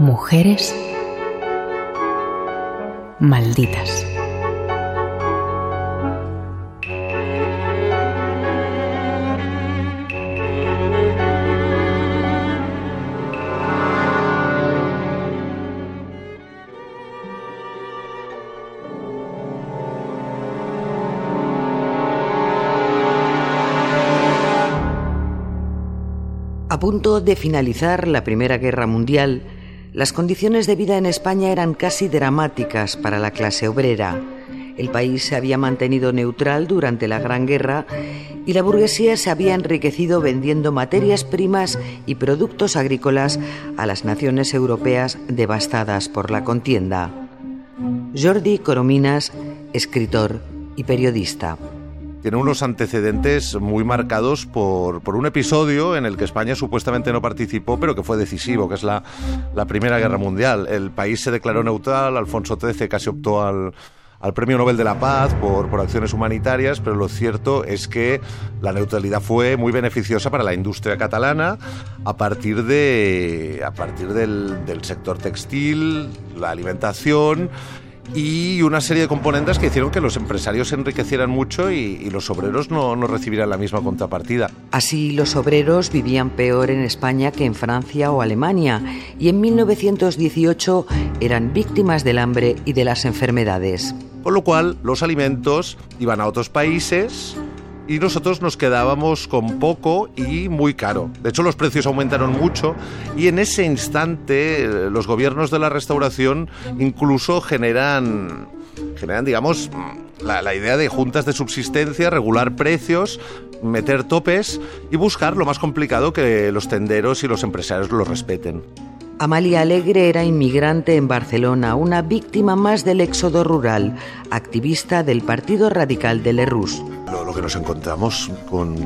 Mujeres malditas. A punto de finalizar la Primera Guerra Mundial, las condiciones de vida en España eran casi dramáticas para la clase obrera. El país se había mantenido neutral durante la Gran Guerra y la burguesía se había enriquecido vendiendo materias primas y productos agrícolas a las naciones europeas devastadas por la contienda. Jordi Corominas, escritor y periodista tiene unos antecedentes muy marcados por, por, un episodio en el que España supuestamente no participó, pero que fue decisivo, que es la, la Primera Guerra Mundial. El país se declaró neutral, Alfonso XIII casi optó al, al Premio Nobel de la Paz por, por, acciones humanitarias, pero lo cierto es que la neutralidad fue muy beneficiosa para la industria catalana a partir, de, a partir del, del sector textil, la alimentación y una serie de componentes que hicieron que los empresarios se enriquecieran mucho y, y los obreros no, no, recibieran la misma contrapartida. Así los obreros vivían peor en España que en Francia o Alemania y en 1918 eran víctimas del hambre y de las enfermedades. Con lo cual los alimentos iban a otros países y nosotros nos quedábamos con poco y muy caro. De hecho, los precios aumentaron mucho y en ese instante eh, los gobiernos de la restauración incluso generan, generan digamos, la, la idea de juntas de subsistencia, regular precios, meter topes y buscar lo más complicado que los tenderos y los empresarios lo respeten. Amalia Alegre era inmigrante en Barcelona, una víctima más del éxodo rural, activista del Partido Radical de Lerroux. Lo, lo que nos encontramos con,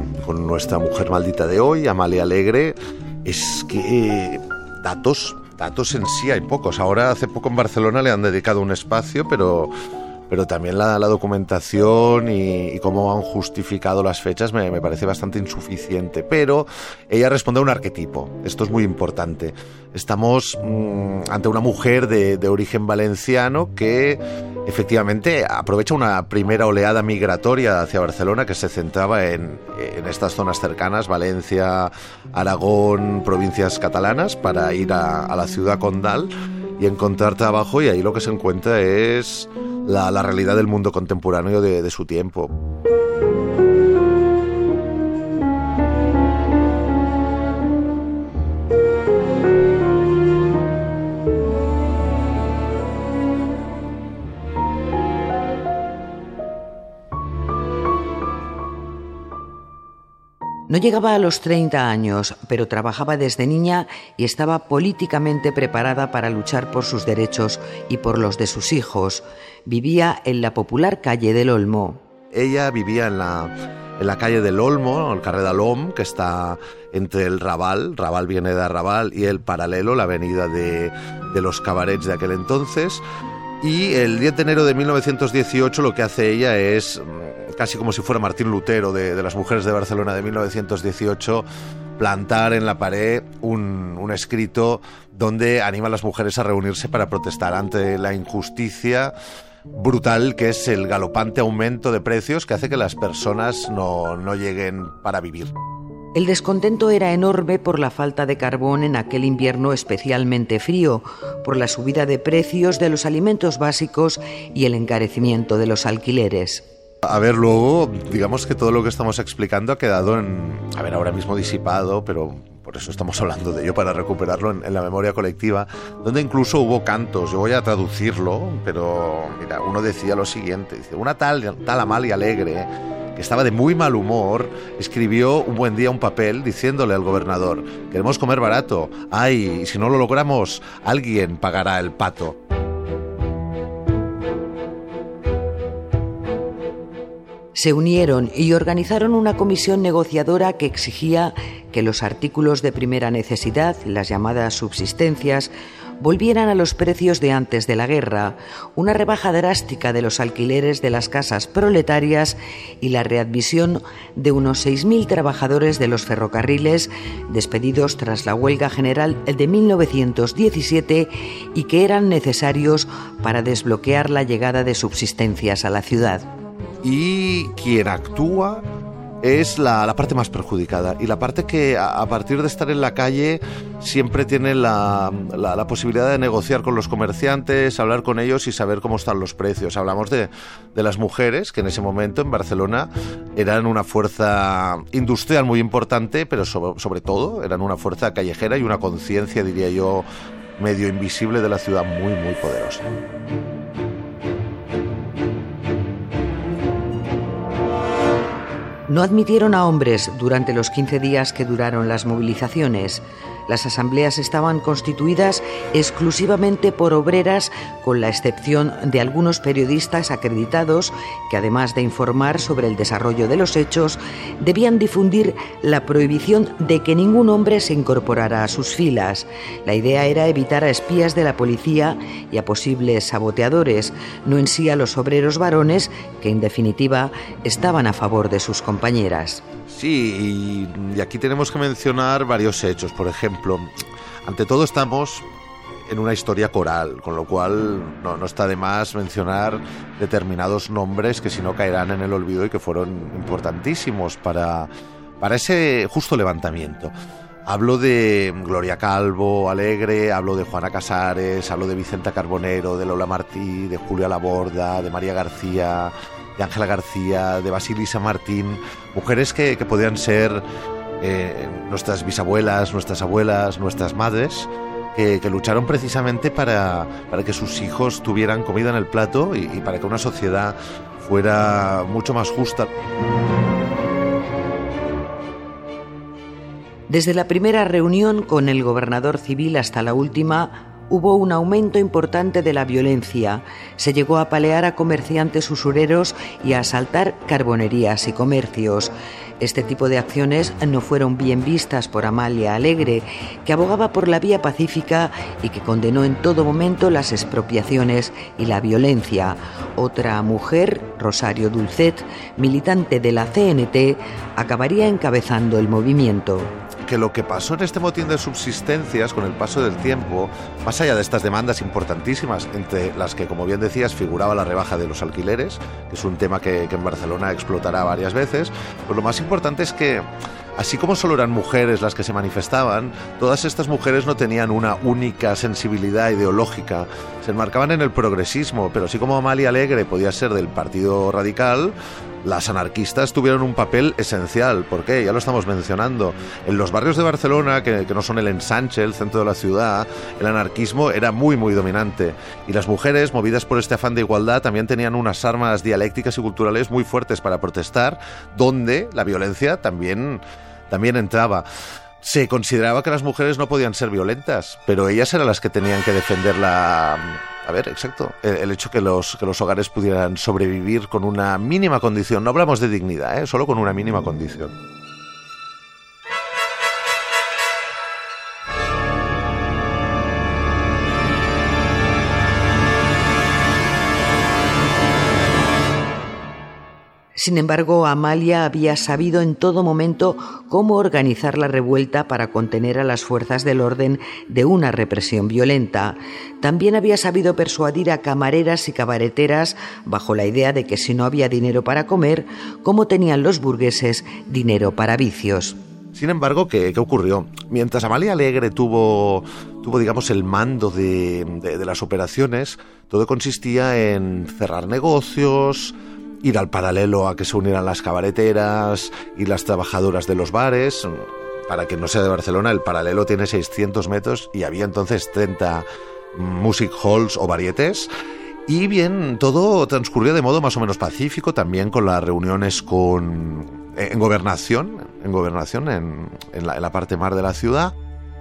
nuestra mujer maldita de hoy, Amalia Alegre, es que datos, datos en sí hay pocos. Ahora hace poco en Barcelona le han dedicado un espacio, pero pero también la, la documentación y, y, cómo han justificado las fechas me, me, parece bastante insuficiente. Pero ella responde a un arquetipo, esto es muy importante. Estamos mmm, ante una mujer de, de, origen valenciano que efectivamente aprovecha una primera oleada migratoria hacia Barcelona que se centraba en, en estas zonas cercanas, Valencia, Aragón, provincias catalanas, para ir a, a la ciudad condal y encontrar trabajo y ahí lo que se encuentra es la, realidad del mundo contemporáneo de, de su tiempo. No llegaba a los 30 años, pero trabajaba desde niña y estaba políticamente preparada para luchar por sus derechos y por los de sus hijos. Vivía en la popular calle del Olmo. Ella vivía en la, en la calle del Olmo, el carrer de l'Om, que está entre el Raval, Raval viene de Raval, y el paralelo, la avenida de, de los cabarets de aquel entonces. Y el 10 de enero de 1918 lo que hace ella es, casi como si fuera Martín Lutero de, de las mujeres de Barcelona de 1918, plantar en la pared un, un, escrito donde anima a las mujeres a reunirse para protestar ante la injusticia brutal que es el galopante aumento de precios que hace que las personas no, no lleguen para vivir. El descontento era enorme por la falta de carbón en aquel invierno especialmente frío, por la subida de precios de los alimentos básicos y el encarecimiento de los alquileres. A ver, luego, digamos que todo lo que estamos explicando ha quedado en, a ver, ahora mismo disipado, pero por eso estamos hablando de ello, para recuperarlo en, la memoria colectiva, donde incluso hubo cantos, yo voy a traducirlo, pero mira, uno decía lo siguiente, dice, una tal, tal Amalia Alegre, que estaba de muy mal humor, escribió un buen día un papel diciéndole al gobernador, queremos comer barato, ay, y si no lo logramos, alguien pagará el pato. se unieron y organizaron una comisión negociadora que exigía que los artículos de primera necesidad, las llamadas subsistencias, volvieran a los precios de antes de la guerra, una rebaja drástica de los alquileres de las casas proletarias y la readmisión de unos 6.000 trabajadores de los ferrocarriles despedidos tras la huelga general de 1917 y que eran necesarios para desbloquear la llegada de subsistencias a la ciudad. Y quien actúa es la, parte más perjudicada y la parte que a, partir de estar en la calle siempre tiene la, posibilidad de negociar con los comerciantes, hablar con ellos y saber cómo están los precios. Hablamos de, las mujeres que en ese momento en Barcelona eran una fuerza industrial muy importante, pero sobre todo eran una fuerza callejera y una conciencia, diría yo, medio invisible de la ciudad muy, muy poderosa. No admitieron a hombres durante los 15 días que duraron las movilizaciones. Las asambleas estaban constituidas exclusivamente por obreras, con la excepción de algunos periodistas acreditados que, además de informar sobre el desarrollo de los hechos, debían difundir la prohibición de que ningún hombre se incorporara a sus filas. La idea era evitar a espías de la policía y a posibles saboteadores, no en sí a los obreros varones que, en definitiva, estaban a favor de sus compañeras. Sí, y, aquí tenemos que mencionar varios hechos. Por ejemplo, ante todo estamos en una historia coral, con lo cual no, está de más mencionar determinados nombres que si no caerán en el olvido y que fueron importantísimos para, para ese justo levantamiento. Hablo de Gloria Calvo, Alegre, hablo de Juana Casares, hablo de Vicenta Carbonero, de Lola Martí, de Julia Laborda, de María García, de Ángela García, de Basilisa Martín, mujeres que, podían ser eh, nuestras bisabuelas, nuestras abuelas, nuestras madres, que, lucharon precisamente para, que sus hijos tuvieran comida en el plato y, y para que una sociedad fuera mucho más justa. Desde la primera reunión con el gobernador civil hasta la última, hubo un aumento importante de la violencia. Se llegó a palear a comerciantes usureros y a asaltar carbonerías y comercios. Este tipo de acciones no fueron bien vistas por Amalia Alegre, que abogaba por la vía pacífica y que condenó en todo momento las expropiaciones y la violencia. Otra mujer, Rosario Dulcet, militante de la CNT, acabaría encabezando el movimiento que lo que pasó en este motín de subsistencias con el paso del tiempo, más allá de estas demandas importantísimas, entre las que, como bien decías, figuraba la rebaja de los alquileres, que es un tema que, en Barcelona explotará varias veces, pues lo más importante es que Así como solo eran mujeres las que se manifestaban, todas estas mujeres no tenían una única sensibilidad ideológica. Se enmarcaban en el progresismo, pero así como Amalia Alegre podía ser del Partido Radical, las anarquistas tuvieron un papel esencial. ¿Por qué? Ya lo estamos mencionando. En los barrios de Barcelona, que, no son el ensanche, el centro de la ciudad, el anarquismo era muy, muy dominante. Y las mujeres, movidas por este afán de igualdad, también tenían unas armas dialécticas y culturales muy fuertes para protestar, donde la violencia también, también entraba se consideraba que las mujeres no podían ser violentas, pero ellas eran las que tenían que defender la, a ver, exacto. El, hecho que los, que los hogares pudieran sobrevivir con una mínima condición. No hablamos de dignidad, ¿eh? solo con una mínima condición. Sin embargo, Amalia había sabido en todo momento cómo organizar la revuelta para contener a las fuerzas del orden de una represión violenta. También había sabido persuadir a camareras y cabareteras bajo la idea de que si no había dinero para comer, ¿cómo tenían los burgueses dinero para vicios? Sin embargo, ¿qué, ocurrió? Mientras Amalia Alegre tuvo, tuvo digamos, el mando de las operaciones, todo consistía en cerrar negocios, ir al paralelo a que se unieran las cabareteras y las trabajadoras de los bares. Para quien no sea de Barcelona, el paralelo tiene 600 metros y había entonces 30 music halls o varietes. Y bien, todo transcurrió de modo más o menos pacífico, también con las reuniones con, en gobernación, en gobernación, en, la, en la parte mar de la ciudad.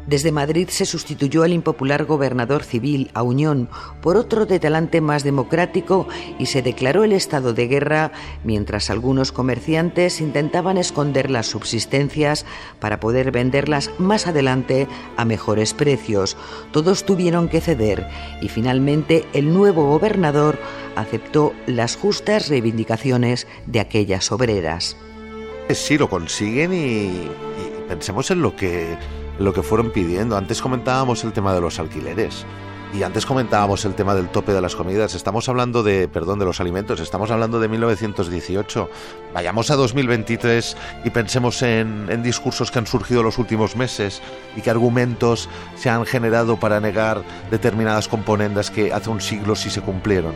Desde Madrid se sustituyó al impopular gobernador civil, a Unión, por otro de talante más democrático y se declaró el estado de guerra mientras algunos comerciantes intentaban esconder las subsistencias para poder venderlas más adelante a mejores precios. Todos tuvieron que ceder y finalmente el nuevo gobernador aceptó las justas reivindicaciones de aquellas obreras. Sí, lo consiguen y, pensemos en lo que lo que fueron pidiendo. Antes comentábamos el tema de los alquileres. Y antes comentábamos el tema del tope de las comidas. Estamos hablando de, perdón, de los alimentos. Estamos hablando de 1918. Vayamos a 2023 y pensemos en, discursos que han surgido los últimos meses y qué argumentos se han generado para negar determinadas componendas que hace un siglo sí se cumplieron.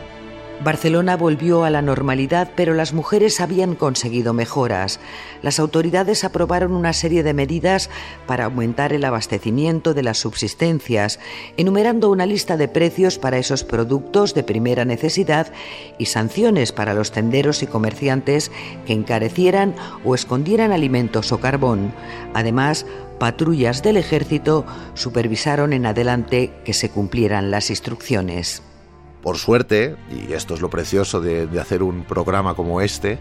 Barcelona volvió a la normalidad, pero las mujeres habían conseguido mejoras. Las autoridades aprobaron una serie de medidas para aumentar el abastecimiento de las subsistencias, enumerando una lista de precios para esos productos de primera necesidad y sanciones para los tenderos y comerciantes que encarecieran o escondieran alimentos o carbón. Además, patrullas del ejército supervisaron en adelante que se cumplieran las instrucciones. Por suerte, y esto es lo precioso de, hacer un programa como este,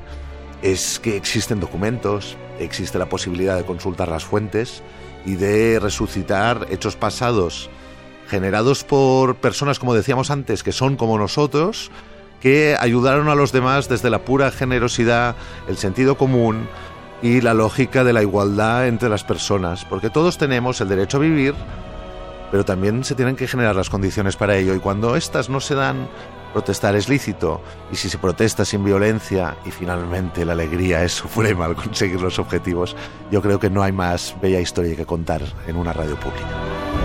es que existen documentos, existe la posibilidad de consultar las fuentes y de resucitar hechos pasados generados por personas, como decíamos antes, que son como nosotros, que ayudaron a los demás desde la pura generosidad, el sentido común y la lógica de la igualdad entre las personas, porque todos tenemos el derecho a vivir pero también se tienen que generar las condiciones para ello y cuando estas no se dan, protestar es lícito y si se protesta sin violencia y finalmente la alegría es suprema al conseguir los objetivos, yo creo que no hay más bella historia que contar en una radio pública.